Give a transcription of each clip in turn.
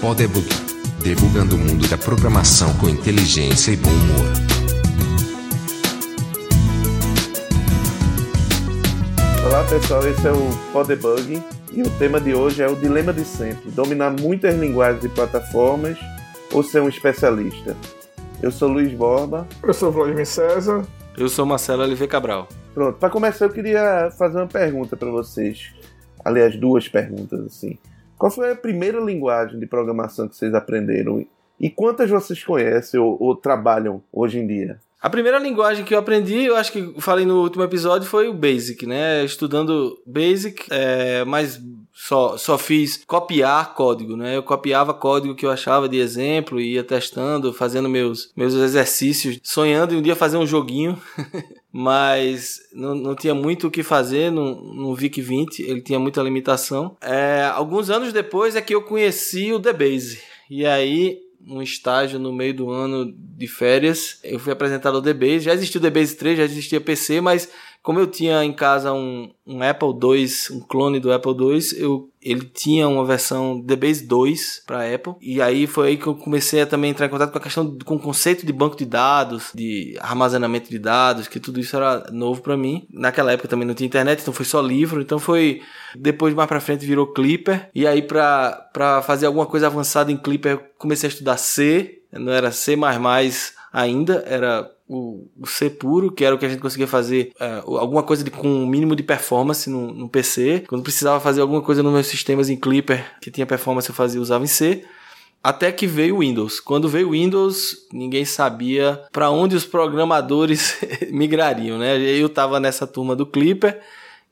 Podebug. Debugando o mundo da programação com inteligência e bom humor. Olá pessoal, esse é o Podebug e o tema de hoje é o dilema de sempre: dominar muitas linguagens e plataformas ou ser um especialista. Eu sou Luiz Borba. Eu sou Vladimir César. Eu sou Marcelo LV Cabral. Pronto, para começar eu queria fazer uma pergunta para vocês. Aliás, duas perguntas assim. Qual foi a primeira linguagem de programação que vocês aprenderam? E quantas vocês conhecem ou, ou trabalham hoje em dia? A primeira linguagem que eu aprendi, eu acho que falei no último episódio, foi o Basic, né? Estudando Basic, é, mas só, só fiz copiar código, né? Eu copiava código que eu achava de exemplo, ia testando, fazendo meus, meus exercícios, sonhando em um dia fazer um joguinho. mas não, não tinha muito o que fazer no, no VIC 20, ele tinha muita limitação. É, alguns anos depois é que eu conheci o DBase. E aí um estágio no meio do ano de férias. Eu fui apresentado ao DBase. Já existia o DBase 3, já existia PC, mas como eu tinha em casa um, um Apple II, um clone do Apple II, eu, ele tinha uma versão DBase 2 para Apple. E aí foi aí que eu comecei a também entrar em contato com a questão com o conceito de banco de dados, de armazenamento de dados, que tudo isso era novo para mim. Naquela época também não tinha internet, então foi só livro. Então foi depois mais para frente virou Clipper. E aí para fazer alguma coisa avançada em Clipper, comecei a estudar C, não era C++ ainda, era o, o C puro, que era o que a gente conseguia fazer é, alguma coisa de, com um mínimo de performance no, no, PC. Quando precisava fazer alguma coisa nos meus sistemas em Clipper que tinha performance, eu fazia, usava em C. Até que veio o Windows. Quando veio o Windows, ninguém sabia para onde os programadores migrariam, né? Eu estava nessa turma do Clipper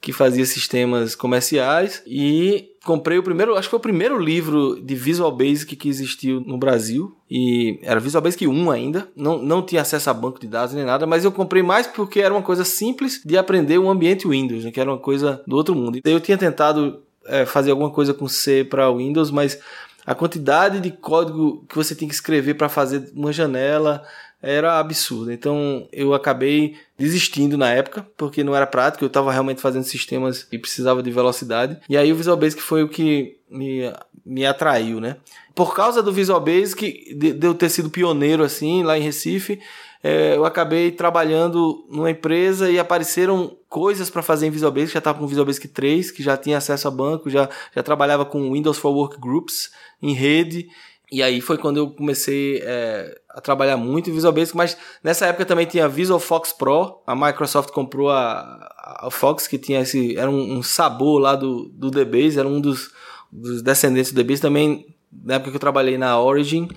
que fazia sistemas comerciais e comprei o primeiro, acho que foi o primeiro livro de Visual Basic que existiu no Brasil e era Visual Basic 1 ainda, não, não tinha acesso a banco de dados nem nada, mas eu comprei mais porque era uma coisa simples de aprender o ambiente Windows, né, que era uma coisa do outro mundo. Eu tinha tentado é, fazer alguma coisa com C para Windows, mas a quantidade de código que você tem que escrever para fazer uma janela era absurda. Então eu acabei desistindo na época, porque não era prático, eu estava realmente fazendo sistemas e precisava de velocidade. E aí o Visual Basic foi o que me, me atraiu, né? Por causa do Visual Basic, de, de eu ter sido pioneiro assim, lá em Recife, é, eu acabei trabalhando numa empresa e apareceram coisas para fazer em Visual Basic, já estava com Visual Basic 3, que já tinha acesso a banco, já, já trabalhava com Windows for Workgroups em rede, e aí foi quando eu comecei é, a trabalhar muito em Visual Basic, mas nessa época também tinha Visual Fox Pro. A Microsoft comprou a, a Fox, que tinha esse. Era um, um sabor lá do, do DBase, era um dos, dos descendentes do DBase. Também, na época que eu trabalhei na Origin,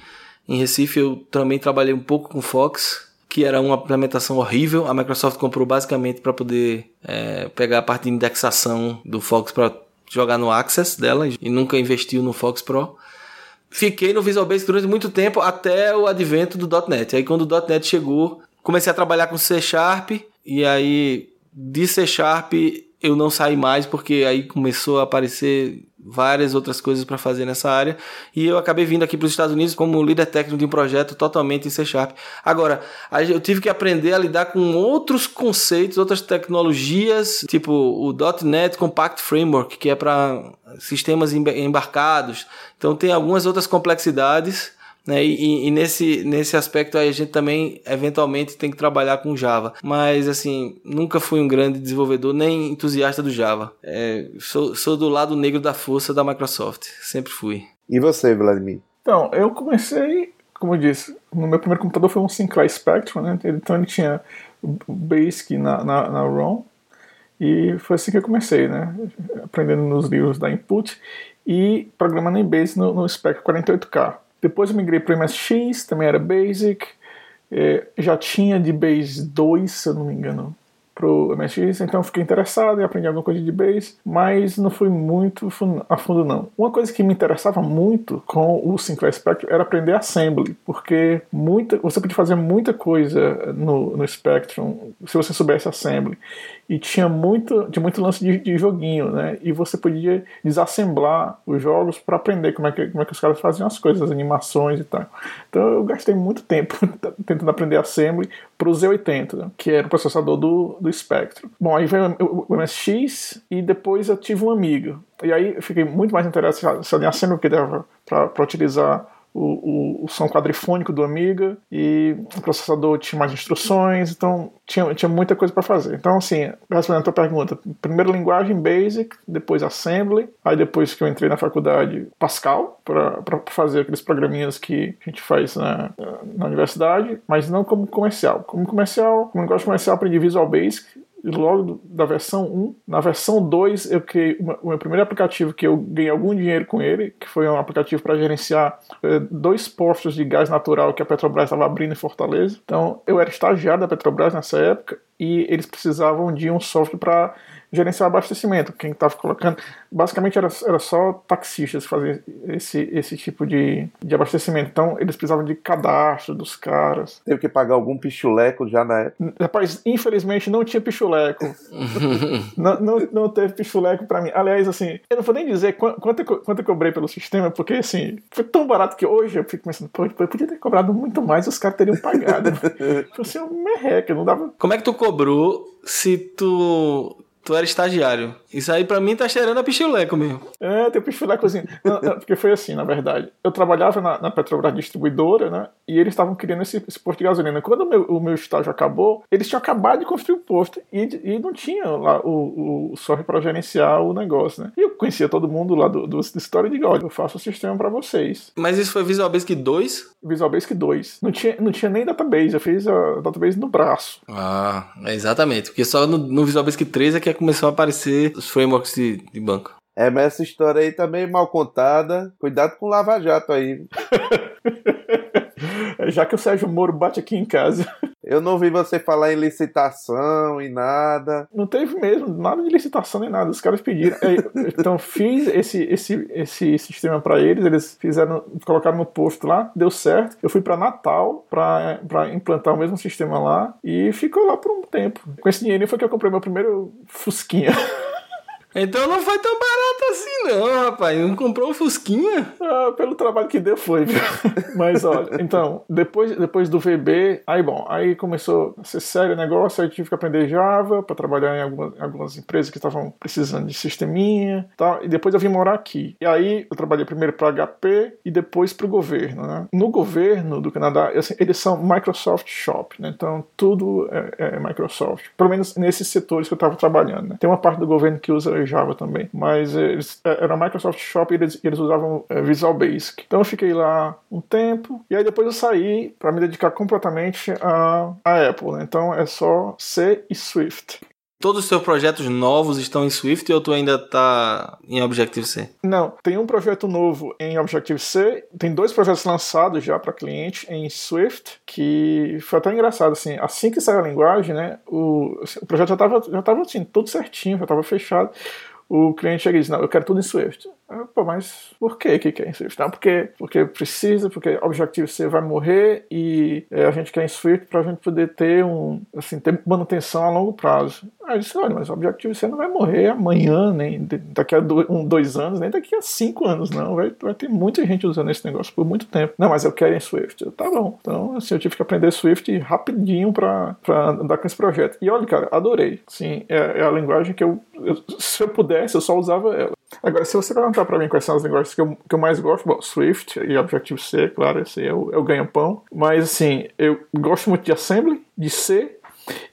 em Recife, eu também trabalhei um pouco com Fox, que era uma implementação horrível. A Microsoft comprou basicamente para poder é, pegar a parte de indexação do Fox para jogar no Access dela e nunca investiu no Fox Pro fiquei no Visual Basic durante muito tempo até o advento do .NET. Aí quando o .NET chegou, comecei a trabalhar com C Sharp e aí de C Sharp eu não saí mais porque aí começou a aparecer várias outras coisas para fazer nessa área e eu acabei vindo aqui para os Estados Unidos como líder técnico de um projeto totalmente em C Sharp. Agora, eu tive que aprender a lidar com outros conceitos, outras tecnologias, tipo o .NET Compact Framework, que é para sistemas embarcados. Então tem algumas outras complexidades né? E, e, nesse, nesse aspecto aí a gente também eventualmente tem que trabalhar com Java. Mas assim, nunca fui um grande desenvolvedor nem entusiasta do Java. É, sou, sou do lado negro da força da Microsoft. Sempre fui. E você, Vladimir? Então, eu comecei, como eu disse, no meu primeiro computador foi um Sinclair Spectrum, né? Então ele tinha o Basic na, na, na ROM. E foi assim que eu comecei, né? Aprendendo nos livros da Input e programando em Basic no, no Spectrum 48K. Depois eu migrei para o MSX, também era Basic. É, já tinha de Base 2, se eu não me engano, pro MSX, então fiquei interessado em aprender alguma coisa de base, mas não fui muito a fundo não. Uma coisa que me interessava muito com o Sinclair Spectrum era aprender Assembly, porque muita, você podia fazer muita coisa no, no Spectrum se você soubesse Assembly. E tinha muito, tinha muito lance de, de joguinho, né? E você podia desassemblar os jogos para aprender como é, que, como é que os caras faziam as coisas, as animações e tal. Então eu gastei muito tempo tentando aprender Assembly para o Z80, né, que era o processador do, do Spectrum. Bom, aí veio o, MSX e depois eu tive um amigo. E aí eu fiquei muito mais interessado em assembly que dava para utilizar o, o, o, som quadrifônico do Amiga e o processador tinha mais instruções, então tinha, tinha muita coisa para fazer. Então, assim, respondendo a tua pergunta, primeiro linguagem Basic, depois Assembly, aí depois que eu entrei na faculdade, Pascal, para fazer aqueles programinhas que a gente faz na, na universidade, mas não como comercial. Como comercial, como linguagem comercial, aprendi Visual Basic, logo da versão 1. Na versão 2, eu criei o meu primeiro aplicativo que eu ganhei algum dinheiro com ele, que foi um aplicativo para gerenciar eh, dois postos de gás natural que a Petrobras estava abrindo em Fortaleza. Então, eu era estagiário da Petrobras nessa época e eles precisavam de um software para gerenciar abastecimento. Quem estava colocando. Basicamente era, era só taxistas fazer esse, esse tipo de, de abastecimento. Então eles precisavam de cadastro dos caras. Teve que pagar algum pichuleco já na época? Rapaz, infelizmente não tinha pichuleco. não, não, não teve pichuleco para mim. Aliás, assim, eu não vou nem dizer quanto, eu, quanto eu cobrei pelo sistema, porque assim, foi tão barato que hoje eu fico pensando, pô, eu podia ter cobrado muito mais os caras teriam pagado. Foi assim, um merreca, não dava. Como é que tu cobrou se tu Tu era estagiário. Isso aí pra mim tá cheirando a pichuleco mesmo. É, tem pichulecozinho. porque foi assim, na verdade. Eu trabalhava na, na Petrobras distribuidora, né? E eles estavam criando esse, esse, posto de gasolina. Quando o meu, o meu, estágio acabou, eles tinham acabado de construir o posto e, e não tinha lá o, o software para gerenciar o negócio, né? E eu conhecia todo mundo lá do, do, do história de olha, eu faço o sistema para vocês. Mas isso foi Visual Basic 2? Visual Basic 2. Não tinha, não tinha nem database, eu fiz a database no braço. Ah, é exatamente. Porque só no, no Visual Basic 3 é que começou a aparecer os frameworks de, de banco. É, mas essa história aí tá meio mal contada. Cuidado com o Lava Jato aí. Já que o Sérgio Moro bate aqui em casa. Eu não vi você falar em licitação e nada. Não teve mesmo, nada de licitação nem nada. Os caras pediram. É, então fiz esse, esse, esse sistema para eles, eles fizeram, colocaram no posto lá, deu certo. Eu fui para Natal para implantar o mesmo sistema lá e ficou lá por um tempo. Com esse dinheiro foi que eu comprei meu primeiro Fusquinha. Então não foi tão barato assim, não, rapaz. Não comprou um Fusquinha? Ah, pelo trabalho que deu, foi, viu? Mas olha, então, depois, depois do VB, aí bom, aí começou a ser sério o negócio, aí tive que aprender Java para trabalhar em algumas, algumas empresas que estavam precisando de sisteminha tal. E depois eu vim morar aqui. E aí eu trabalhei primeiro para HP e depois para o governo, né? No governo do Canadá, assim, eles são Microsoft Shop, né? Então tudo é, é Microsoft. Pelo menos nesses setores que eu estava trabalhando, né? Tem uma parte do governo que usa Java também. Mas eles, é, era Microsoft Shop e eles, eles usavam é, Visual Basic. Então eu fiquei lá um tempo e aí depois eu saí para me dedicar completamente à, à Apple. Né? Então é só C e Swift. Todos os seus projetos novos estão em Swift ou tu ainda está em Objective-C? Não, tem um projeto novo em Objective-C, tem dois projetos lançados já para cliente em Swift, que foi até engraçado, assim, assim que saiu a linguagem, né, o, o projeto já estava já tava, assim, tudo certinho, já estava fechado, o cliente chega e diz, não, eu quero tudo em Swift. Pô, mas por que que quer Swift? Não, porque, porque precisa, porque Objective-C vai morrer e é, a gente quer em Swift para a gente poder ter um, assim, ter manutenção a longo prazo. Aí eu disse, olha, mas Objective-C não vai morrer amanhã, nem daqui a dois, um, dois anos, nem daqui a cinco anos, não. Vai, vai ter muita gente usando esse negócio por muito tempo. Não, mas eu quero em Swift. Eu, tá bom. Então, assim, eu tive que aprender Swift rapidinho para andar com esse projeto. E olha, cara, adorei. Sim, é, é a linguagem que eu, eu, se eu pudesse, eu só usava ela. Agora, se você perguntar para mim quais são as linguagens que eu, que eu mais gosto, bom, Swift e Objective-C, claro, esse é o, é o ganha-pão. Mas, assim, eu gosto muito de Assembly, de C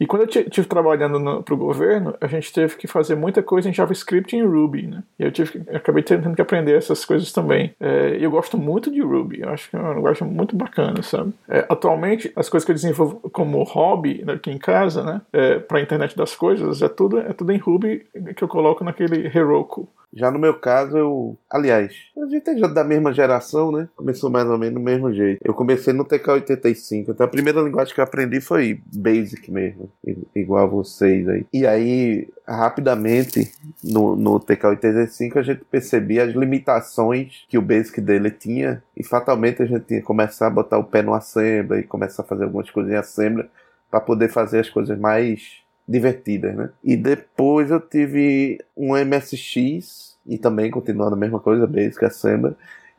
e quando eu estive trabalhando para o governo, a gente teve que fazer muita coisa em JavaScript e em Ruby, né? E eu, tive, eu acabei tendo que aprender essas coisas também. É, eu gosto muito de Ruby, eu acho que é uma linguagem muito bacana, sabe? É, atualmente, as coisas que eu desenvolvo como hobby né, aqui em casa, né? É, para a internet das coisas, é tudo, é tudo em Ruby que eu coloco naquele Heroku. Já no meu caso, eu. Aliás, a gente é da mesma geração, né? Começou mais ou menos do mesmo jeito. Eu comecei no TK85. Então a primeira linguagem que eu aprendi foi Basic mesmo. Igual a vocês aí. E aí, rapidamente, no, no TK85, a gente percebia as limitações que o Basic dele tinha. E fatalmente a gente tinha que começar a botar o pé no Assembly começar a fazer algumas coisas em Assembly para poder fazer as coisas mais divertidas, né? E depois eu tive um MSX e também continuando a mesma coisa, Basic Assembly.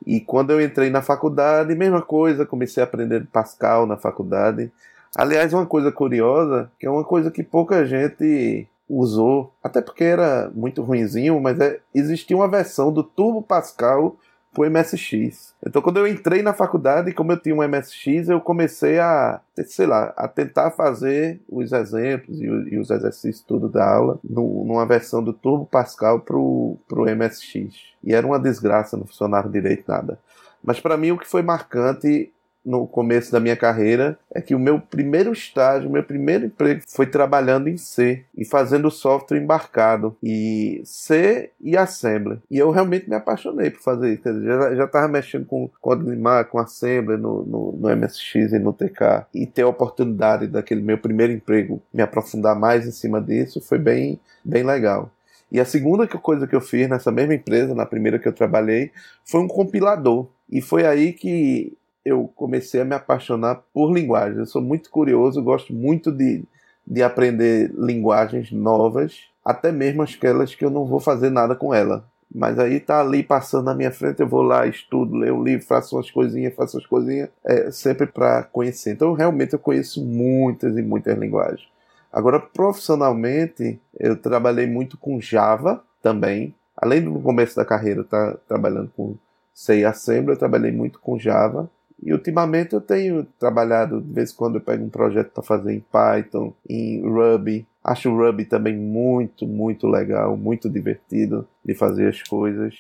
E quando eu entrei na faculdade, mesma coisa, comecei a aprender Pascal na faculdade. Aliás, uma coisa curiosa, que é uma coisa que pouca gente usou, até porque era muito ruinzinho, mas é, existia uma versão do Turbo Pascal pro MSX. Então, quando eu entrei na faculdade, como eu tinha um MSX, eu comecei a, sei lá, a tentar fazer os exemplos e, os exercícios tudo da aula numa versão do Turbo Pascal pro, pro MSX. E era uma desgraça, não funcionava direito nada. Mas para mim o que foi marcante no começo da minha carreira é que o meu primeiro estágio, meu primeiro emprego foi trabalhando em C e fazendo software embarcado e C e Assembly. E eu realmente me apaixonei por fazer isso. Dizer, já estava mexendo com código Mar, com Assembly no, no, no, MSX e no TK e ter a oportunidade daquele meu primeiro emprego me aprofundar mais em cima disso foi bem, bem legal. E a segunda coisa que eu fiz nessa mesma empresa, na primeira que eu trabalhei, foi um compilador. E foi aí que eu comecei a me apaixonar por linguagens. Eu sou muito curioso, gosto muito de, de aprender linguagens novas, até mesmo aquelas que eu não vou fazer nada com ela. Mas aí tá ali passando na minha frente, eu vou lá, estudo, leio um livro, faço umas coisinhas, faço umas coisinhas, é, sempre para conhecer. Então, realmente, eu conheço muitas e muitas linguagens. Agora, profissionalmente, eu trabalhei muito com Java também. Além do começo da carreira, tá trabalhando com C Assembly, eu trabalhei muito com Java. E ultimamente eu tenho trabalhado, de vez em quando eu pego um projeto para fazer em Python, em Ruby. Acho o Ruby também muito, muito legal, muito divertido de fazer as coisas.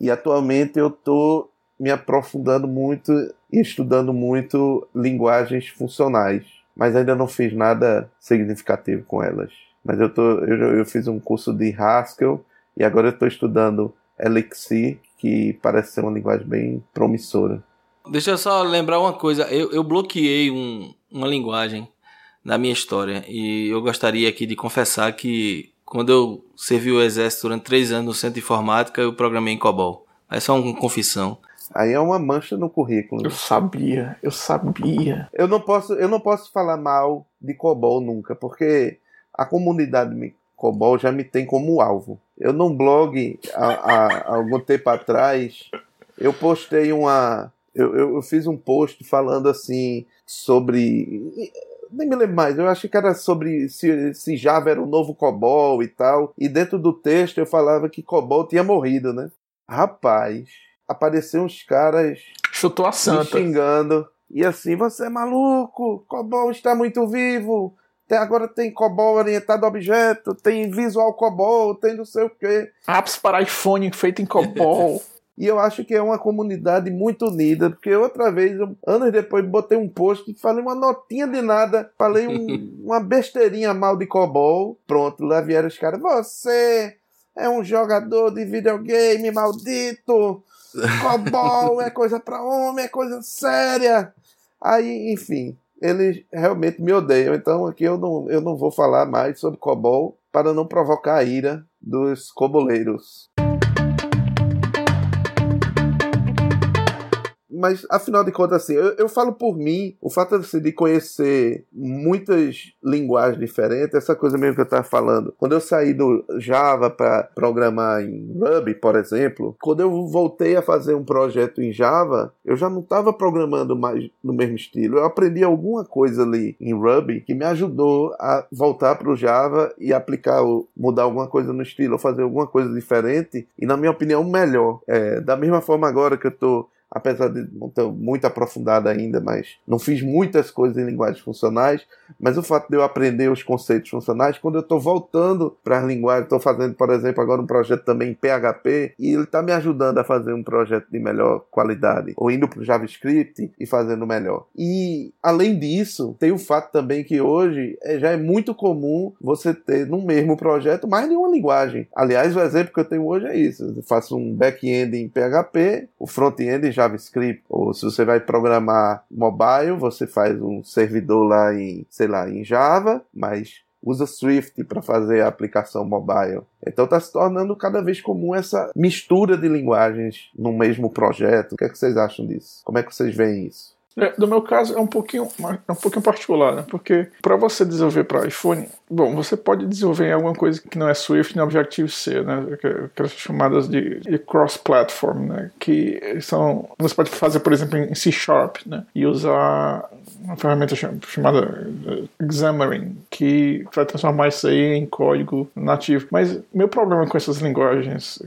E atualmente eu estou me aprofundando muito e estudando muito linguagens funcionais, mas ainda não fiz nada significativo com elas. Mas eu, tô, eu, eu fiz um curso de Haskell e agora eu estou estudando Elixir, que parece ser uma linguagem bem promissora. Deixa eu só lembrar uma coisa. Eu, eu bloqueei um, uma linguagem na minha história. E eu gostaria aqui de confessar que quando eu servi o exército durante três anos no centro de informática, eu programei em COBOL. É só uma confissão. Aí é uma mancha no currículo. Eu sabia, eu sabia. Eu não posso, eu não posso falar mal de COBOL nunca, porque a comunidade COBOL já me tem como alvo. Eu num blog há, há algum tempo atrás, eu postei uma eu, eu, eu, fiz um post falando assim sobre. Nem me lembro mais, eu acho que era sobre se, se Java era o novo COBOL e tal. E dentro do texto eu falava que COBOL tinha morrido, né? Rapaz, apareceu uns caras. Chutou a santa. xingando. E assim, você é maluco, COBOL está muito vivo. Tem, agora tem COBOL orientado a objeto, tem Visual COBOL, tem não sei o quê. Apps para iPhone feito em COBOL. E eu acho que é uma comunidade muito unida, porque outra vez, anos depois, botei um post e falei uma notinha de nada, falei um, uma besteirinha mal de COBOL. Pronto, lá vieram os caras. Você é um jogador de videogame maldito. COBOL é coisa pra homem, é coisa séria. Aí, enfim, eles realmente me odeiam. Então aqui eu não, eu não vou falar mais sobre COBOL para não provocar a ira dos coboleiros. Mas afinal de contas, assim, eu, eu falo por mim, o fato assim, de conhecer muitas linguagens diferentes, essa coisa mesmo que eu estava falando. Quando eu saí do Java para programar em Ruby, por exemplo, quando eu voltei a fazer um projeto em Java, eu já não estava programando mais no mesmo estilo. Eu aprendi alguma coisa ali em Ruby que me ajudou a voltar para o Java e aplicar, mudar alguma coisa no estilo, ou fazer alguma coisa diferente e, na minha opinião, melhor. É, da mesma forma agora que eu estou apesar de não ter muito aprofundado ainda, mas não fiz muitas coisas em linguagens funcionais, mas o fato de eu aprender os conceitos funcionais, quando eu estou voltando para as linguagens, estou fazendo, por exemplo, agora um projeto também em PHP, e ele está me ajudando a fazer um projeto de melhor qualidade, ou indo para o JavaScript e fazendo melhor. E, além disso, tem o fato também que hoje é, já é muito comum você ter no mesmo projeto mais de uma linguagem. Aliás, o exemplo que eu tenho hoje é isso. Eu faço um back-end em PHP, o front-end em JavaScript, ou se você vai programar mobile, você faz um servidor lá em, sei lá, em Java, mas usa Swift para fazer a aplicação mobile. Então está se tornando cada vez comum essa mistura de linguagens no mesmo projeto. O que, é que vocês acham disso? Como é que vocês veem isso? É, no meu caso é um pouquinho, é um pouquinho particular, né? Porque para você desenvolver para iPhone, bom, você pode desenvolver em alguma coisa que não é Swift nem Objective-C, né? Aquelas chamadas de, de cross-platform, né? Que são, você pode fazer, por exemplo, em C Sharp, né? E usar uma ferramenta chamada eh, Xamarin, que vai transformar isso aí em código nativo. Mas meu problema com essas linguagens,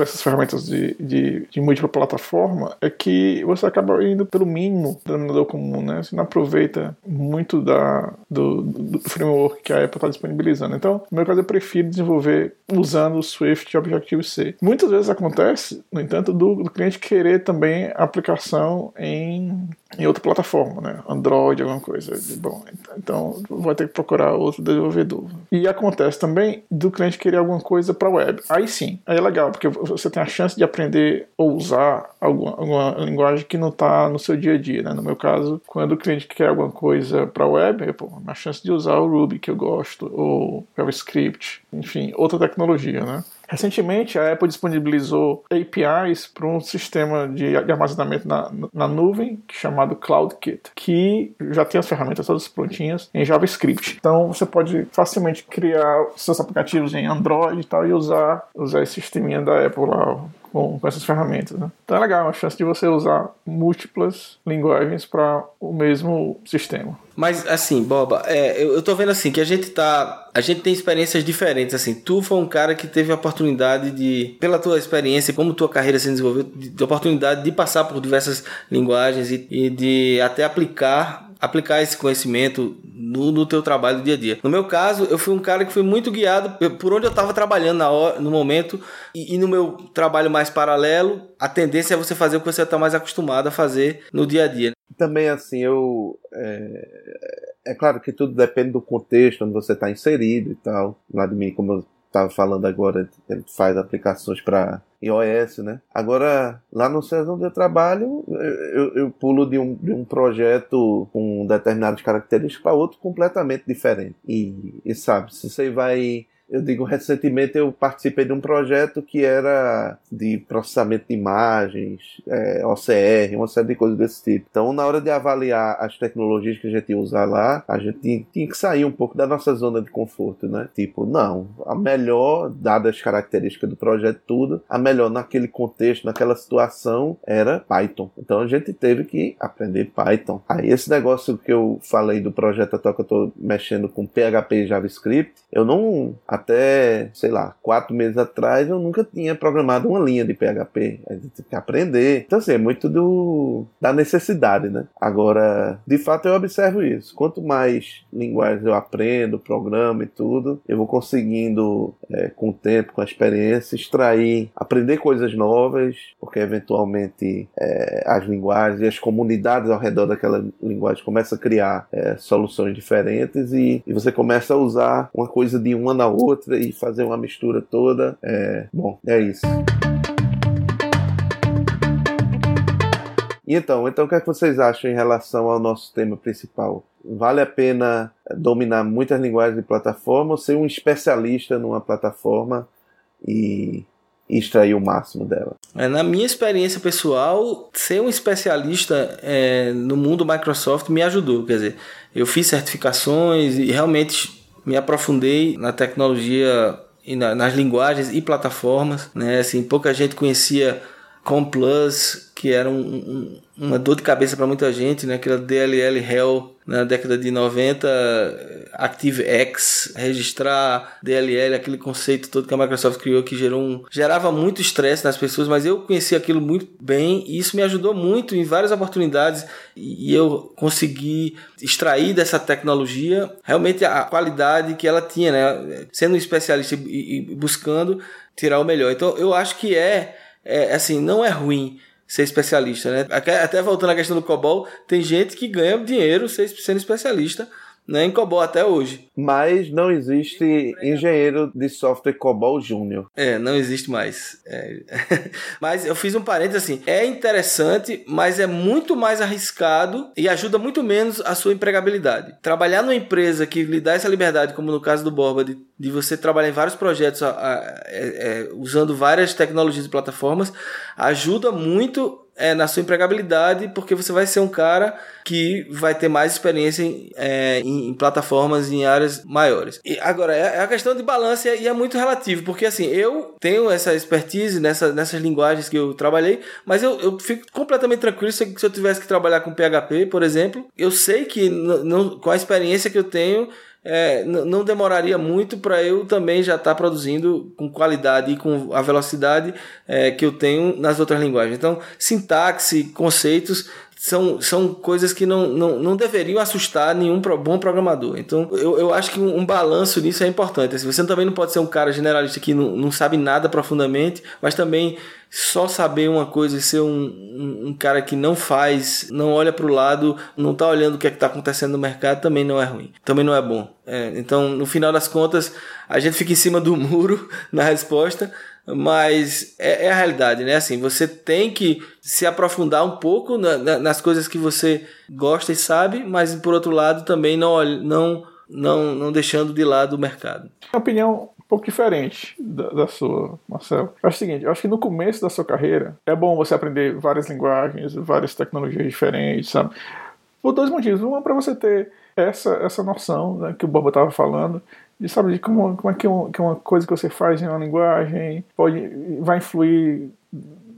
essas ferramentas de, de, de múltipla plataforma, é que você acaba indo pelo mínimo denominador comum, né? Você não aproveita muito da, do, do framework que a Apple está disponibilizando. Então, no meu caso, eu prefiro desenvolver usando o Swift e Objective-C. Muitas vezes acontece, no entanto, do, do cliente querer também aplicação em, em outra plataforma, né? Android, alguma coisa. Bom, então vai ter que procurar outro desenvolvedor. E acontece também do cliente querer alguma coisa para web. Aí sim, aí é legal, porque você tem a chance de aprender ou usar alguma, alguma linguagem que não está no seu dia a dia. Né? No meu caso, quando o cliente quer alguma coisa para web, é pô, uma chance de usar o Ruby que eu gosto, ou JavaScript, enfim, outra tecnologia, né? Recentemente, a Apple disponibilizou APIs para um sistema de armazenamento na, na nuvem chamado CloudKit, que já tem as ferramentas todas prontinhas em JavaScript. Então, você pode facilmente criar seus aplicativos em Android e tal e usar, usar esse sisteminha da Apple lá, com, com essas ferramentas. Né? Então é legal, a chance de você usar múltiplas linguagens para o mesmo sistema. Mas assim, Boba, é, eu, eu tô vendo assim que a gente tá. A gente tem experiências diferentes. Assim, tu foi um cara que teve a oportunidade de, pela tua experiência, como tua carreira se desenvolveu, de, de oportunidade de passar por diversas linguagens e, e de até aplicar aplicar esse conhecimento no, no teu trabalho do dia a dia. No meu caso, eu fui um cara que foi muito guiado por onde eu estava trabalhando na hora, no momento e, e, no meu trabalho mais paralelo, a tendência é você fazer o que você está mais acostumado a fazer no dia a dia. Também assim, eu é, é claro que tudo depende do contexto onde você está inserido e tal. Mim, como estava falando agora, ele faz aplicações para iOS, né? Agora, lá no centro onde eu trabalho, eu, eu pulo de um, de um projeto com determinadas características para outro completamente diferente. E, e sabe, se você vai eu digo, recentemente eu participei de um projeto que era de processamento de imagens, é, OCR, uma série de coisas desse tipo. Então, na hora de avaliar as tecnologias que a gente ia usar lá, a gente tinha, que sair um pouco da nossa zona de conforto, né? Tipo, não, a melhor, dadas as características do projeto tudo, a melhor naquele contexto, naquela situação, era Python. Então, a gente teve que aprender Python. Aí, esse negócio que eu falei do projeto atual que eu tô mexendo com PHP e JavaScript, eu não até, sei lá, quatro meses atrás eu nunca tinha programado uma linha de PHP. A gente tem que aprender. Então, assim, é muito do, da necessidade, né? Agora, de fato, eu observo isso. Quanto mais linguagens eu aprendo, programa e tudo, eu vou conseguindo, é, com o tempo, com a experiência, extrair, aprender coisas novas, porque eventualmente é, as linguagens e as comunidades ao redor daquela linguagem começam a criar é, soluções diferentes e, e você começa a usar uma coisa de uma na outra outra e fazer uma mistura toda. É, bom, é isso. Então, então o que, é que vocês acham em relação ao nosso tema principal? Vale a pena dominar muitas linguagens de plataforma ou ser um especialista numa plataforma e extrair o máximo dela? É, na minha experiência pessoal, ser um especialista é, no mundo Microsoft me ajudou. Quer dizer, eu fiz certificações e realmente me aprofundei na tecnologia e na, nas linguagens e plataformas, né? Assim, pouca gente conhecia Complus, que era um, um, uma dor de cabeça para muita gente, né? Aquela DLL Hell na década de 90, ActiveX, registrar DLL, aquele conceito todo que a Microsoft criou que gerou um, gerava muito estresse nas pessoas, mas eu conheci aquilo muito bem e isso me ajudou muito em várias oportunidades e eu consegui extrair dessa tecnologia realmente a qualidade que ela tinha, né? Sendo um especialista e, buscando tirar o melhor. Então eu acho que é, é assim, não é ruim ser especialista, né? Até voltando à questão do COBOL, tem gente que ganha dinheiro sendo especialista né, em COBOL até hoje. Mas não existe engenheiro de software COBOL Júnior. É, não existe mais. É. mas eu fiz um parênteses assim, é interessante, mas é muito mais arriscado e ajuda muito menos a sua empregabilidade. Trabalhar numa empresa que lhe dá essa liberdade, como no caso do Borba, de, de você trabalhar em vários projetos a, a, a, é, é, usando várias tecnologias e plataformas, ajuda muito é, na sua empregabilidade, porque você vai ser um cara que vai ter mais experiência em, é, em, em plataformas em áreas maiores. E agora, é, é a questão de balanço e é muito relativo, porque assim, eu tenho essa expertise nessa, nessas linguagens que eu trabalhei, mas eu, eu fico completamente tranquilo se, se eu tivesse que trabalhar com PHP, por exemplo. Eu sei que não, com a experiência que eu tenho, é, não demoraria muito para eu também já estar tá produzindo com qualidade e com a velocidade é, que eu tenho nas outras linguagens. Então, sintaxe, conceitos são, são coisas que não, não, não deveriam assustar nenhum bom programador. Então, eu, eu acho que um, um balanço nisso é importante. Assim, você também não pode ser um cara generalista que não, não sabe nada profundamente, mas também só saber uma coisa e ser um, um, um cara que não faz, não olha para o lado, não está olhando o que é está acontecendo no mercado, também não é ruim. Também não é bom. É, então, no final das contas, a gente fica em cima do muro na resposta, mas é, é, a realidade, né? Assim, você tem que se aprofundar um pouco na, na, nas coisas que você gosta e sabe, mas por outro lado também não, não, não, não deixando de lado o mercado. Minha opinião um pouco diferente da, da sua, Marcelo. Acho o seguinte, eu acho que no começo da sua carreira é bom você aprender várias linguagens, várias tecnologias diferentes, sabe? Por dois motivos. Um é para você ter essa, essa noção né, que o Bobo estava falando de sabe de como, como é que, um, que uma coisa que você faz em uma linguagem pode vai influir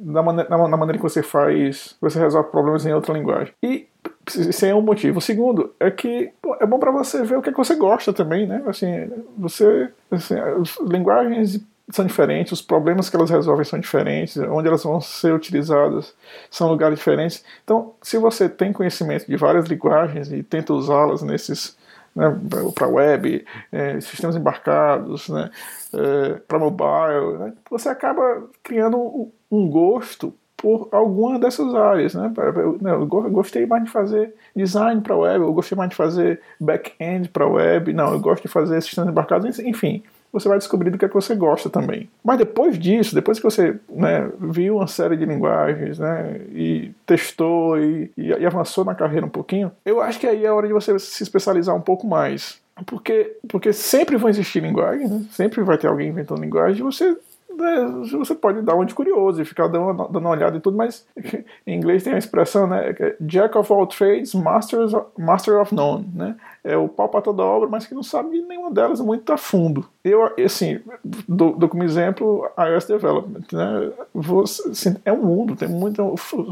na, maneira, na, na maneira que você faz, você resolve problemas em outra linguagem. E esse é um motivo. O segundo é que pô, é bom para você ver o que, é que você gosta também, né? Assim, você, assim, as linguagens são diferentes, os problemas que elas resolvem são diferentes, onde elas vão ser utilizadas são lugares diferentes. Então, se você tem conhecimento de várias linguagens e tenta usá-las nesses né, para web, é, sistemas embarcados, né, é, para mobile, né, você acaba criando um gosto por alguma dessas áreas. Né? Eu gostei mais de fazer design para web, eu gostei mais de fazer back-end para web, não, eu gosto de fazer sistemas embarcados, enfim você vai descobrir do que, é que você gosta também. Mas depois disso, depois que você né, viu uma série de linguagens né, e testou e, e, e, avançou na carreira um pouquinho, eu acho que aí é hora de você se especializar um pouco mais. Porque, porque sempre vão existir linguagens, né? sempre vai ter alguém inventando linguagem, e você né, você pode dar um de curioso e ficar dando, dando uma olhada e tudo, mas em inglês tem a expressão, né? É Jack of all trades, masters, master of none, né? É o pau para toda obra, mas que não sabe nenhuma delas muito a fundo. Eu, assim, dou, dou como exemplo iOS Development, né? Você, assim, é um mundo, tem muito,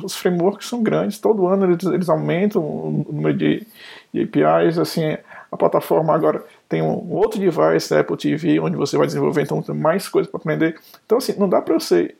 os frameworks são grandes, todo ano eles, eles aumentam o número de, de APIs, assim, a plataforma agora tem um outro device, Apple TV, onde você vai desenvolver, então tem mais coisas para aprender. Então, assim, não dá para eu ser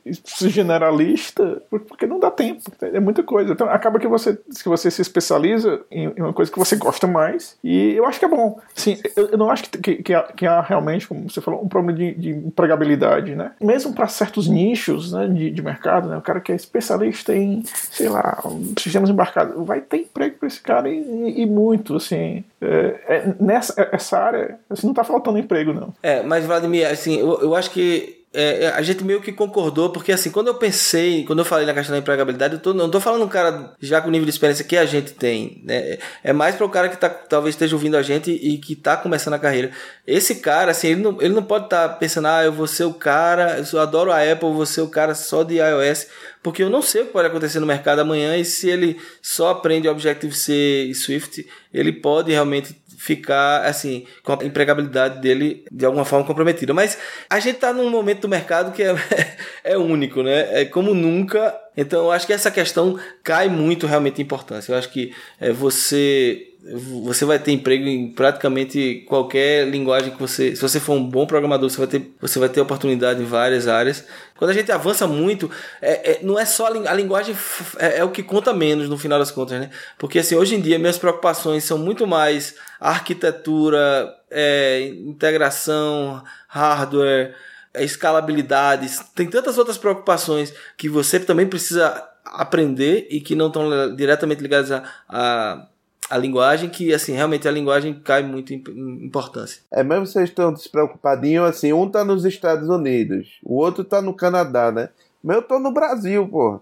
generalista, porque não dá tempo, é muita coisa. Então, acaba que você, que você se especializa em, uma coisa que você gosta mais, e eu acho que é bom. Sim, eu, eu não acho que, que, que, há, que, há, realmente, como você falou, um problema de, de empregabilidade, né? Mesmo para certos nichos né, de, de mercado, né? O cara que é especialista em, sei lá, sistemas embarcados, vai ter emprego para esse cara e, e, e muito, assim. É, é, nessa essa área cara, assim, não tá faltando emprego, não. É, mas Vladimir, assim, eu, eu acho que é, é, a gente meio que concordou, porque assim, quando eu pensei, quando eu falei na questão da empregabilidade, eu tô, não tô falando um cara já com o nível de experiência que a gente tem, né? É mais para o cara que tá, talvez esteja ouvindo a gente e que tá começando a carreira. Esse cara, assim, ele não, ele não pode estar tá pensando, ah, eu vou ser o cara, eu adoro a Apple, vou ser o cara só de iOS, porque eu não sei o que pode acontecer no mercado amanhã e se ele só aprende Objective-C e Swift, ele pode realmente ficar assim com a empregabilidade dele de alguma forma comprometida. Mas a gente está num momento do mercado que é, é único, né? É como nunca. Então eu acho que essa questão cai muito realmente em importância. Eu acho que é, você você vai ter emprego em praticamente qualquer linguagem que você. Se você for um bom programador, você vai ter, você vai ter oportunidade em várias áreas. Quando a gente avança muito, é, é não é só a, a linguagem, é, é, o que conta menos no final das contas, né? Porque assim, hoje em dia minhas preocupações são muito mais arquitetura, é, integração, hardware, é, escalabilidade. Tem tantas outras preocupações que você também precisa aprender e que não estão diretamente ligadas a, a a linguagem, que assim, realmente a linguagem cai muito em importância. É mesmo vocês estão despreocupadinhos, assim, um tá nos Estados Unidos, o outro tá no Canadá, né? Mas eu tô no Brasil, pô.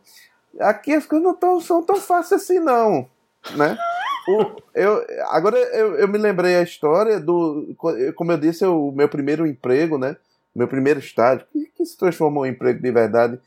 Aqui as coisas não tão, são tão fáceis assim, não, né? O, eu, agora eu, eu me lembrei a história do. Como eu disse, o meu primeiro emprego, né? Meu primeiro estágio, que, que se transformou em emprego de verdade,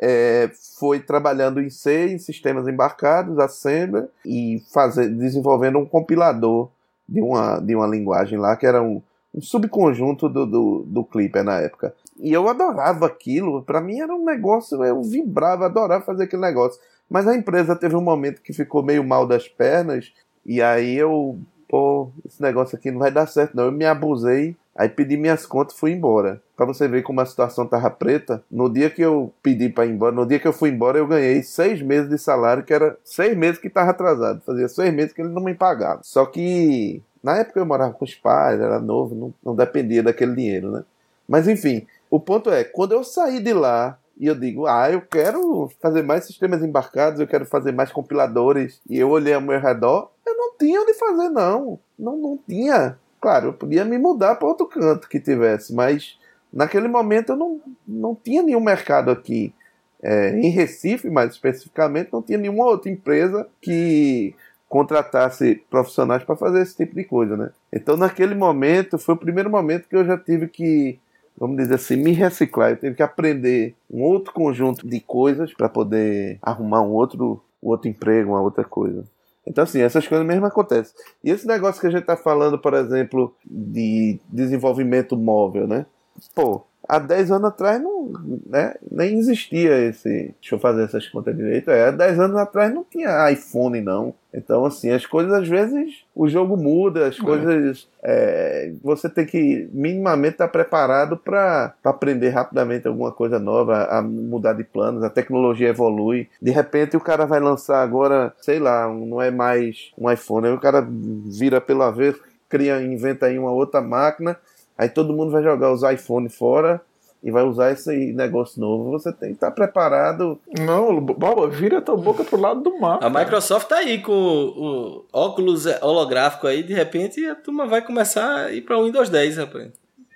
é, foi trabalhando em C, em sistemas embarcados, Assembly, e fazer, desenvolvendo um compilador de uma, de uma linguagem lá, que era um, um subconjunto do, do, do Clipper na época. E eu adorava aquilo, para mim era um negócio, eu vibrava, adorava fazer aquele negócio. Mas a empresa teve um momento que ficou meio mal das pernas, e aí eu, pô, esse negócio aqui não vai dar certo não. Eu me abusei, aí pedi minhas contas e fui embora. Pra você ver como a situação tava preta, no dia que eu pedi para ir embora, no dia que eu fui embora, eu ganhei seis meses de salário, que era seis meses que tava atrasado. Fazia seis meses que ele não me pagava. Só que na época eu morava com os pais, era novo, não, não dependia daquele dinheiro, né? Mas enfim, o ponto é, quando eu saí de lá e eu digo, ah, eu quero fazer mais sistemas embarcados, eu quero fazer mais compiladores, e eu olhei ao meu redor, eu não tinha onde fazer, não. Não, não tinha. Claro, eu podia me mudar para outro canto que tivesse, mas naquele momento eu não, não tinha nenhum mercado aqui. É, em Recife, mais especificamente, não tinha nenhuma outra empresa que contratasse profissionais para fazer esse tipo de coisa, né? Então, naquele momento, foi o primeiro momento que eu já tive que vamos dizer assim, me reciclar. Eu tive que aprender um outro conjunto de coisas para poder arrumar um outro, outro emprego, uma outra coisa. Então, assim, essas coisas mesmo acontecem. E esse negócio que a gente está falando, por exemplo, de desenvolvimento móvel, né? Pô, há 10 anos atrás não, né, nem existia esse. Deixa eu fazer essas contas direito. É, há 10 anos atrás não tinha iPhone, não. Então, assim, as coisas às vezes o jogo muda, as é. coisas. É, você tem que minimamente estar preparado para aprender rapidamente alguma coisa nova, a mudar de planos, a tecnologia evolui. De repente o cara vai lançar agora, sei lá, não é mais um iPhone, aí o cara vira pelo avesso, cria, inventa aí uma outra máquina Aí todo mundo vai jogar os iPhone fora e vai usar esse negócio novo. Você tem que estar preparado. Não, Boba, vira a tua boca pro lado do mar. A Microsoft tá aí com o, óculos holográfico aí, de repente a turma vai começar a ir para o Windows 10, rapaz.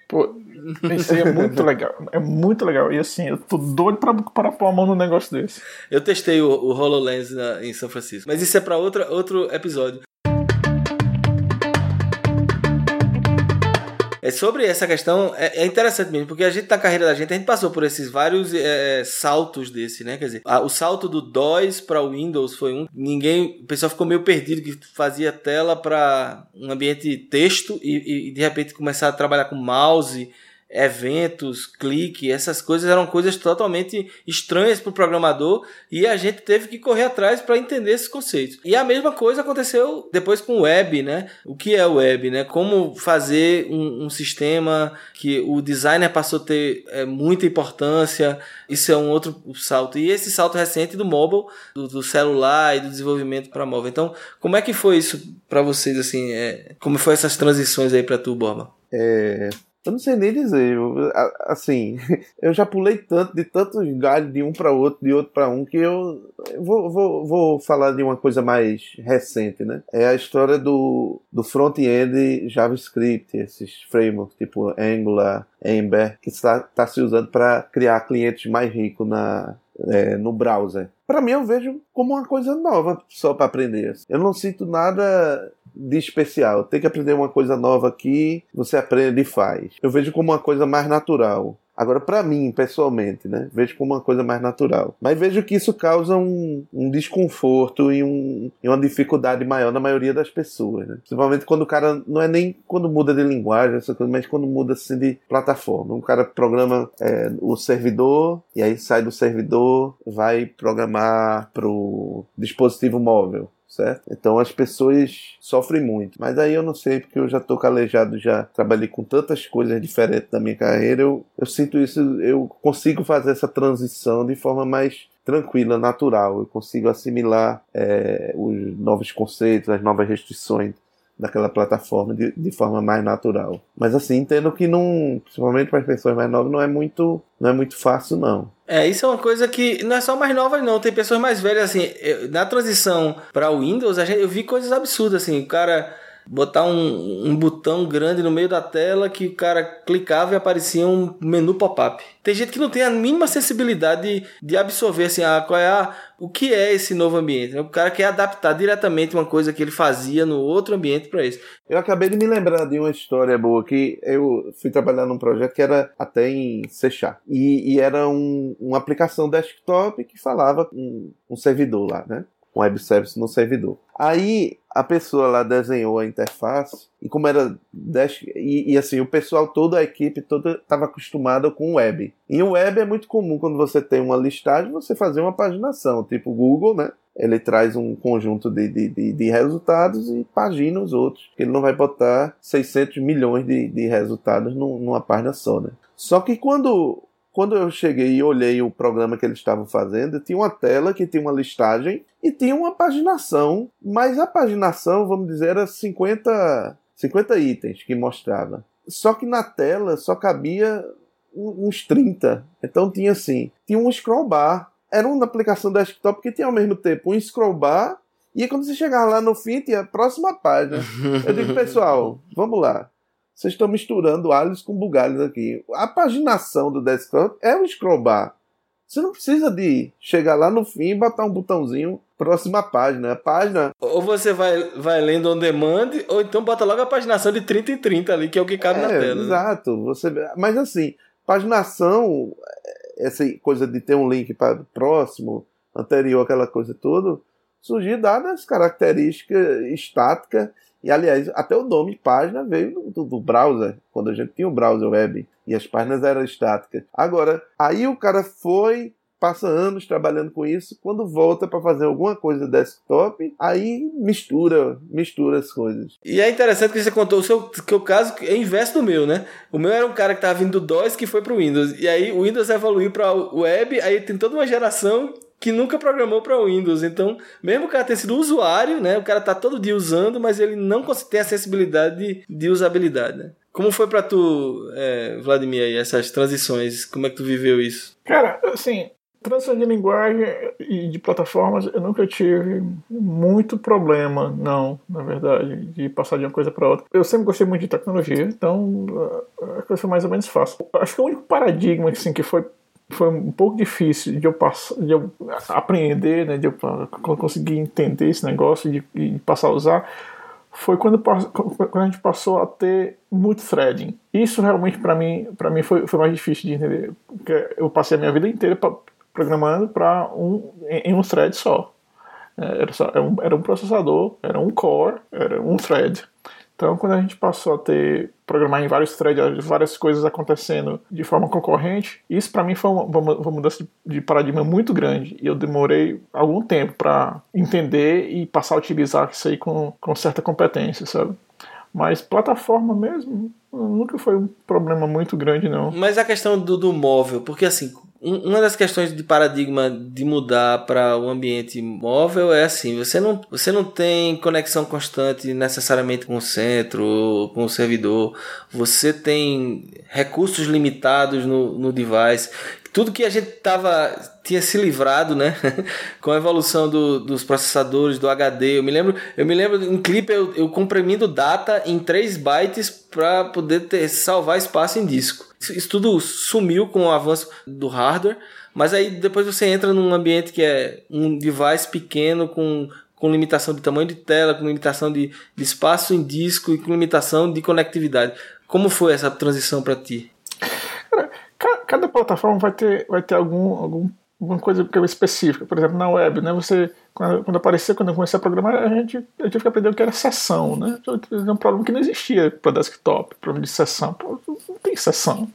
Pô, isso aí é muito legal. É muito legal. E assim, eu tô doido pra, pra pôr a mão num negócio desse. Eu testei o, o HoloLens na, em São Francisco. Mas isso é pra outra, outro episódio. É sobre essa questão, é, é, interessante mesmo, porque a gente, na carreira da gente, a gente passou por esses vários é, saltos desse, né? Quer dizer, a, o salto do DOS para o Windows foi um. Ninguém. O pessoal ficou meio perdido que fazia tela para um ambiente texto e, e de repente começar a trabalhar com mouse eventos, clique, essas coisas eram coisas totalmente estranhas para o programador e a gente teve que correr atrás para entender esses conceitos. E a mesma coisa aconteceu depois com o web, né? O que é o web, né? Como fazer um, um sistema que o designer passou a ter é, muita importância. Isso é um outro salto. E esse salto recente do mobile, do, do celular e do desenvolvimento para móvel. Então, como é que foi isso para vocês assim? É, como foi essas transições aí para tu, Borba? É, eu não sei nem dizer. Assim, eu já pulei tanto, de tantos galhos de um para outro, de outro para um, que eu vou, vou, vou falar de uma coisa mais recente, né? É a história do, do front-end JavaScript, esses frameworks tipo Angular, Ember, que está, está se usando para criar clientes mais ricos na, é, no browser. Para mim, eu vejo como uma coisa nova só para aprender. Eu não sinto nada de especial. Tem que aprender uma coisa nova aqui, você aprende e faz. Eu vejo como uma coisa mais natural. Agora, para mim, pessoalmente, né? Vejo como uma coisa mais natural. Mas vejo que isso causa um, um desconforto e, um, e, uma dificuldade maior na maioria das pessoas, né? Principalmente quando o cara, não é nem quando muda de linguagem, essa coisa, mas quando muda assim de plataforma. O cara programa é, o servidor e aí sai do servidor, vai programar pro dispositivo móvel certo? Então as pessoas sofrem muito. Mas aí eu não sei, porque eu já tô calejado, já trabalhei com tantas coisas diferentes da minha carreira, eu, eu sinto isso, eu consigo fazer essa transição de forma mais tranquila, natural. Eu consigo assimilar é, os novos conceitos, as novas restrições daquela plataforma de, de forma mais natural. Mas assim, entendo que não, principalmente para as pessoas mais novas, não é muito, não é muito fácil não. É, isso é uma coisa que não é só mais novas não, tem pessoas mais velhas assim, eu, na transição para o Windows, gente, eu vi coisas absurdas assim, o cara botar um, um botão grande no meio da tela que o cara clicava e aparecia um menu pop-up. Tem gente que não tem a mínima sensibilidade de, de absorver assim, ah, qual é a, o que é esse novo ambiente. O cara quer adaptar diretamente uma coisa que ele fazia no outro ambiente para isso. Eu acabei de me lembrar de uma história boa que eu fui trabalhar num projeto que era até em C. E, e era um, uma aplicação desktop que falava com um servidor lá, né? Um web service no servidor. Aí a pessoa lá desenhou a interface e como era desk, e, e, assim o pessoal toda a equipe toda estava acostumada com web. E o web é muito comum quando você tem uma listagem você fazer uma paginação tipo o Google né? Ele traz um conjunto de, de, de, de resultados e pagina os outros ele não vai botar 600 milhões de, de resultados numa página só né? Só que quando quando eu cheguei e olhei o programa que eles estavam fazendo, tinha uma tela que tinha uma listagem e tinha uma paginação, mas a paginação, vamos dizer, era 50, 50 itens que mostrava. Só que na tela só cabia uns 30. Então tinha assim, tinha um scroll bar. Era uma aplicação desktop que tinha ao mesmo tempo um scroll bar e quando você chegava lá no fim, tinha a próxima página. Eu digo, pessoal, vamos lá. Vocês estão misturando alhos com bugalhos aqui. A paginação do desktop é o scroll bar. Você não precisa de chegar lá no fim e botar um botãozinho próxima página. A página. Ou você vai, vai lendo on demand, ou então bota logo a paginação de 30 em 30 ali, que é o que cabe é, na tela. Né? Exato. Né? Você... Mas assim, paginação, essa coisa de ter um link para próximo, anterior, aquela coisa toda, surgiu dadas características estáticas e aliás, até o nome página veio do, do, browser, quando a gente tinha o browser web e as páginas eram estáticas. Agora, aí o cara foi, passa anos trabalhando com isso, quando volta para fazer alguma coisa desktop, aí mistura, mistura as coisas. E é interessante que você contou o seu que o caso é inverso do meu, né? O meu era um cara que estava vindo do DOS que foi para o Windows. E aí o Windows evoluiu para o web, aí tem toda uma geração que nunca programou para Windows. Então, mesmo o cara ter sido usuário, né? O cara tá todo dia usando, mas ele não tem a sensibilidade de, de usabilidade, né? Como foi para tu, é, Vladimir, aí, essas transições? Como é que tu viveu isso? Cara, assim, transição de linguagem e de plataformas, eu nunca tive muito problema, não, na verdade, de passar de uma coisa para outra. Eu sempre gostei muito de tecnologia, então a coisa foi mais ou menos fácil. Acho que o único paradigma assim, que foi foi um pouco difícil de eu, passar, de eu aprender, né, de eu conseguir entender esse negócio e passar a usar, foi quando, quando a gente passou a ter multithreading. Isso realmente para mim, para mim foi, foi mais difícil de entender, porque eu passei a minha vida inteira programando para um em um thread só. É, era, só, era, um, era um processador, era um core, era um thread. Então, quando a gente passou a ter programar em vários threads, várias coisas acontecendo de forma concorrente, isso para mim foi uma, uma, mudança de paradigma muito grande. E eu demorei algum tempo para entender e passar a utilizar isso aí com, com certa competência, sabe? Mas plataforma mesmo, nunca foi um problema muito grande, não. Mas a questão do, do móvel, porque assim, uma das questões de paradigma de mudar para o um ambiente móvel é assim, você não, você não tem conexão constante necessariamente com o centro, com o servidor, você tem recursos limitados no, no device. Tudo que a gente tava, tinha se livrado, né? com a evolução do, dos processadores, do HD. Eu me lembro, eu me lembro em clipe eu, eu comprimindo data em 3 bytes para poder ter, salvar espaço em disco. Isso tudo sumiu com o avanço do hardware, mas aí depois você entra num ambiente que é um device pequeno com, com limitação de tamanho de tela, com limitação de, de espaço em disco e com limitação de conectividade. Como foi essa transição para ti? Cada plataforma vai ter, vai ter algum, algum alguma coisa específica. Por exemplo, na web, né? Você, quando, quando apareceu, quando eu comecei a programar, a gente, eu tive que aprender o que era sessão, né? É um problema que não existia para desktop, problema de sessão. Pô, não tem sessão.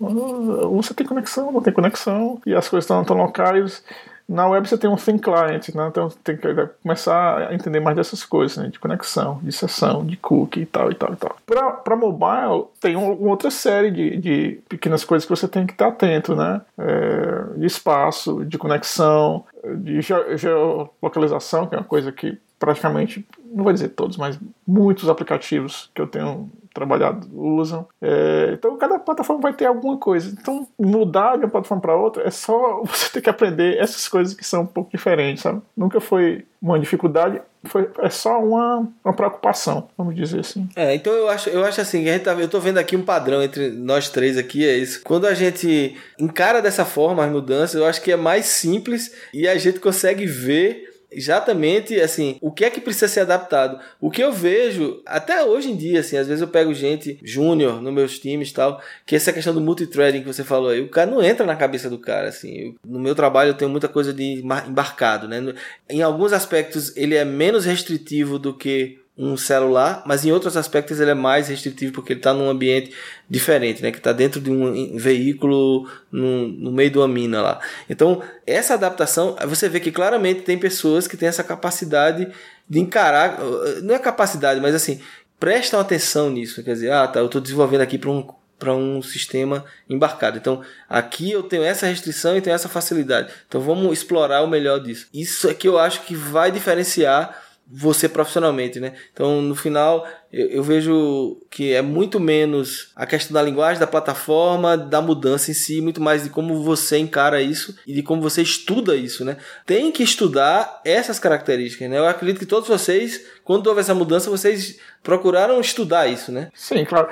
Você tem conexão, não tem conexão, e as coisas estão, estão locais. Na web você tem um thin client, né? então tem que começar a entender mais dessas coisas, né? de conexão, de sessão, de cookie e tal e tal e tal. Para mobile tem uma outra série de, de pequenas coisas que você tem que estar atento, né? É, de espaço, de conexão, de geolocalização, que é uma coisa que praticamente, não vou dizer todos, mas muitos aplicativos que eu tenho trabalhado usam. É, então cada plataforma vai ter alguma coisa. Então mudar de uma plataforma para outra é só você ter que aprender essas coisas que são um pouco diferentes, sabe? Nunca foi uma dificuldade. foi, é só uma, uma preocupação, vamos dizer assim. É, então eu acho, eu acho assim, tá, eu tô vendo aqui um padrão entre nós três aqui, é isso. Quando a gente encara dessa forma as mudanças, eu acho que é mais simples e a gente consegue ver exatamente assim o que é que precisa ser adaptado? O que eu vejo até hoje em dia assim às vezes eu pego gente júnior nos meus times tal que essa questão do multithreading que você falou aí o cara não entra na cabeça do cara assim no meu trabalho eu tenho muita coisa de embarcado né? Em alguns aspectos ele é menos restritivo do que um celular, mas em outros aspectos ele é mais restritivo porque ele está num ambiente diferente, né? Que está dentro de um veículo no, no meio de uma mina lá. Então, essa adaptação, você vê que claramente tem pessoas que têm essa capacidade de encarar, não é capacidade, mas assim, prestam atenção nisso. Quer dizer, ah, tá, eu estou desenvolvendo aqui para um para um sistema embarcado. Então, aqui eu tenho essa restrição e tenho essa facilidade. Então, vamos explorar o melhor disso. Isso é que eu acho que vai diferenciar você profissionalmente, né? Então, no final, eu, eu, vejo que é muito menos a questão da linguagem, da plataforma, da mudança em si, muito mais de como você encara isso e de como você estuda isso, né? Tem que estudar essas características, né? Eu acredito que todos vocês, quando houve essa mudança, vocês procuraram estudar isso, né? Sim, claro.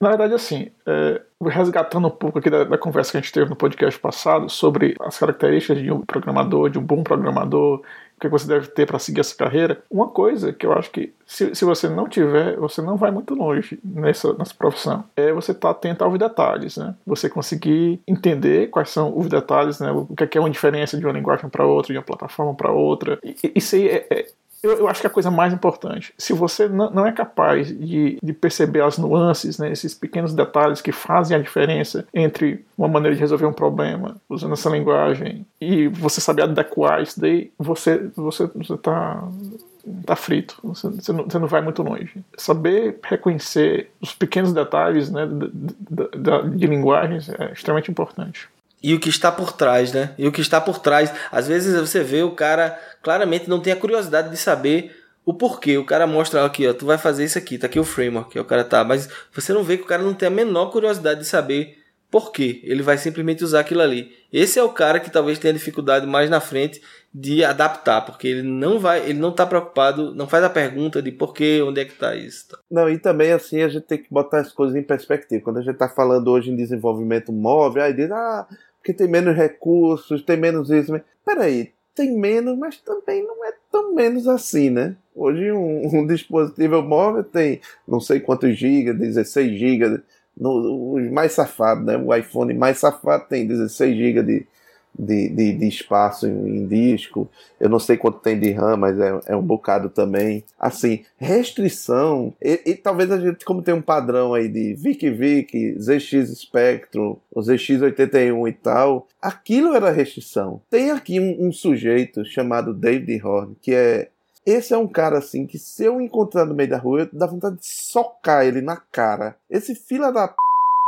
Na verdade, assim, é, resgatando um pouco aqui da, da, conversa que a gente teve no podcast passado sobre as características de um programador, de um bom programador, que você deve ter para seguir essa carreira. Uma coisa que eu acho que se, se você não tiver, você não vai muito longe nessa, nessa profissão. É você estar tá atento aos detalhes, né? Você conseguir entender quais são os detalhes, né? O que é, é uma diferença de uma linguagem para outra, de uma plataforma para outra. Isso aí é, é eu, eu, acho que a coisa mais importante. Se você não, é capaz de, de, perceber as nuances, né, esses pequenos detalhes que fazem a diferença entre uma maneira de resolver um problema usando essa linguagem e você saber adequar isso daí, você você está tá frito, você, você, não, você, não, vai muito longe. Saber reconhecer os pequenos detalhes né, de, de, de linguagens é extremamente importante. E o que está por trás, né? E o que está por trás. Às vezes você vê o cara claramente não tem a curiosidade de saber o porquê. O cara mostra aqui, ó, tu vai fazer isso aqui, tá aqui o framework, o cara tá, mas você não vê que o cara não tem a menor curiosidade de saber por quê. Ele vai simplesmente usar aquilo ali. Esse é o cara que talvez tenha dificuldade mais na frente de adaptar, porque ele não vai, ele não tá preocupado, não faz a pergunta de por quê, onde é que tá isso. Tá? Não, e também assim a gente tem que botar as coisas em perspectiva. Quando a gente tá falando hoje em desenvolvimento móvel, aí diz, ah, porque tem menos recursos, tem menos isso. Peraí, tem menos, mas também não é tão menos assim, né? Hoje um, um dispositivo móvel tem não sei quantos gigas, 16 gigas, os mais safados, né? O iPhone mais safado tem 16 gigas de, de, de, de espaço em, disco. Eu não sei quanto tem de RAM, mas é, é um bocado também. Assim, restrição. E, e, talvez a gente, como tem um padrão aí de VIC-VIC, ZX Spectrum, o ZX81 e tal, aquilo era restrição. Tem aqui um, um sujeito chamado David Horn, que é esse é um cara assim que se eu encontrar no meio da rua, eu dá vontade de socar ele na cara. Esse fila da p...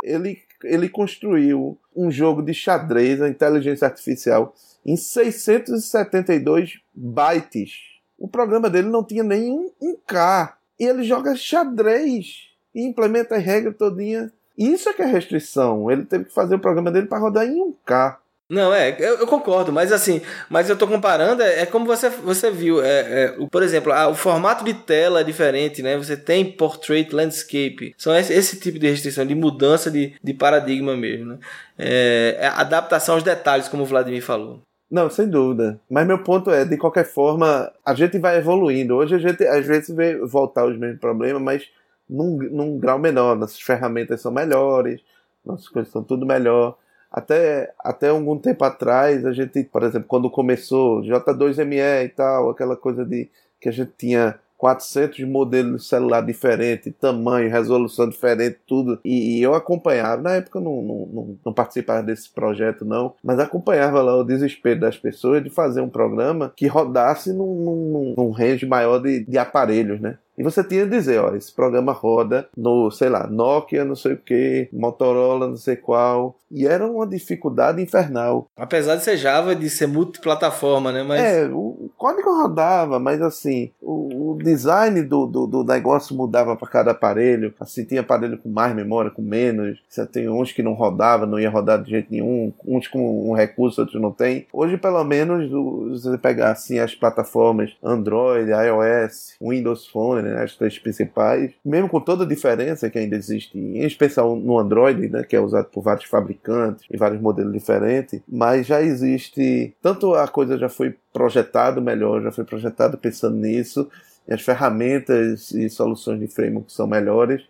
ele ele construiu um jogo de xadrez, a inteligência artificial, em 672 bytes. O programa dele não tinha nem um, K. E ele joga xadrez e implementa a regra todinha. Isso é que é restrição. Ele teve que fazer o programa dele para rodar em 1K. Não, é, eu, eu, concordo, mas assim, mas eu tô comparando, é, é como você, você viu, é, é, o, por exemplo, o formato de tela é diferente, né? Você tem portrait landscape, são esse, esse tipo de restrição, de mudança de, de paradigma mesmo, né? É, é adaptação aos detalhes, como o Vladimir falou. Não, sem dúvida. Mas meu ponto é, de qualquer forma, a gente vai evoluindo. Hoje a gente às vezes vê voltar os mesmos problemas, mas num, num grau menor. Nossas ferramentas são melhores, nossas coisas são tudo melhor. Até, até algum tempo atrás, a gente, por exemplo, quando começou J2ME e tal, aquela coisa de que a gente tinha 400 modelos de celular diferentes, tamanho, resolução diferente, tudo. E, e eu acompanhava, na época eu não, não, não, não, participava desse projeto, não, mas acompanhava lá o desespero das pessoas de fazer um programa que rodasse num, num, num range maior de, de aparelhos, né? E você tinha que dizer, ó, esse programa roda no, sei lá, Nokia, não sei o que, Motorola, não sei qual. E era uma dificuldade infernal. Apesar de ser Java, de ser multiplataforma, né? Mas... É, o código rodava, mas assim, o, o design do, do, do, negócio mudava para cada aparelho. Assim, tinha aparelho com mais memória, com menos. Você tem uns que não rodava, não ia rodar de jeito nenhum, uns com um recurso, outros não tem. Hoje, pelo menos, você pegar assim as plataformas Android, iOS, Windows Phone, né, as três principais, mesmo com toda a diferença que ainda existe, em especial no Android, né, que é usado por vários fabricantes e vários modelos diferentes, mas já existe, tanto a coisa já foi projetado melhor, já foi projetado pensando nisso, e as ferramentas e soluções de framework são melhores.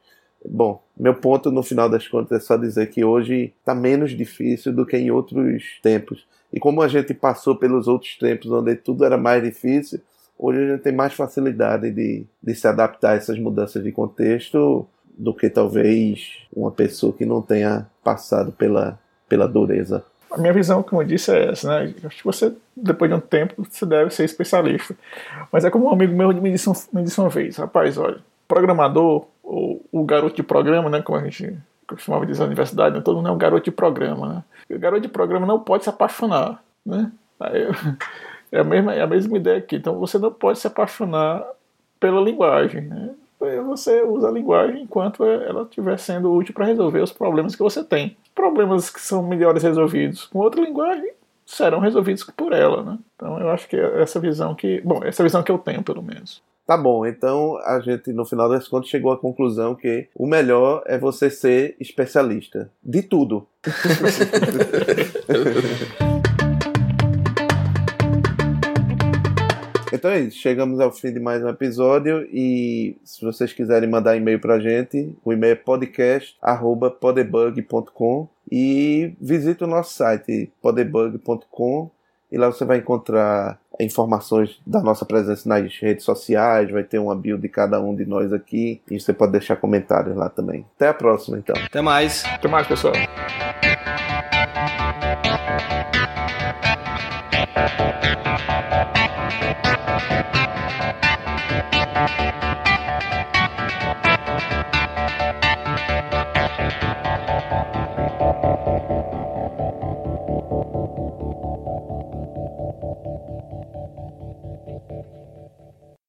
Bom, meu ponto no final das contas é só dizer que hoje está menos difícil do que em outros tempos. E como a gente passou pelos outros tempos onde tudo era mais difícil, hoje a gente tem mais facilidade de, de se adaptar a essas mudanças de contexto do que talvez uma pessoa que não tenha passado pela, pela dureza. A minha visão, como eu disse, é essa, né? Acho que você, depois de um tempo, você deve ser especialista. Mas é como um amigo meu me disse, me disse uma vez, rapaz, olha, programador, ou o garoto de programa, né? Como a gente costumava dizer na universidade, né? todo mundo é um garoto de programa, né? O garoto de programa não pode se apaixonar, né? É, a mesma, é a mesma ideia aqui. Então você não pode se apaixonar pela linguagem, né? Você usa a linguagem enquanto ela estiver sendo útil para resolver os problemas que você tem. Problemas que são melhores resolvidos com outra linguagem serão resolvidos por ela, né? Então eu acho que é essa visão que, bom, essa visão que eu tenho pelo menos. Tá bom, então a gente no final das contas chegou à conclusão que o melhor é você ser especialista de tudo. Então é isso, chegamos ao fim de mais um episódio e se vocês quiserem mandar e-mail pra gente, o e-mail é podcast@podebug.com e visite o nosso site podebug.com e lá você vai encontrar informações da nossa presença nas redes sociais, vai ter uma bio de cada um de nós aqui e você pode deixar comentários lá também. Até a próxima então. Até mais. Até mais, pessoal. Thank you.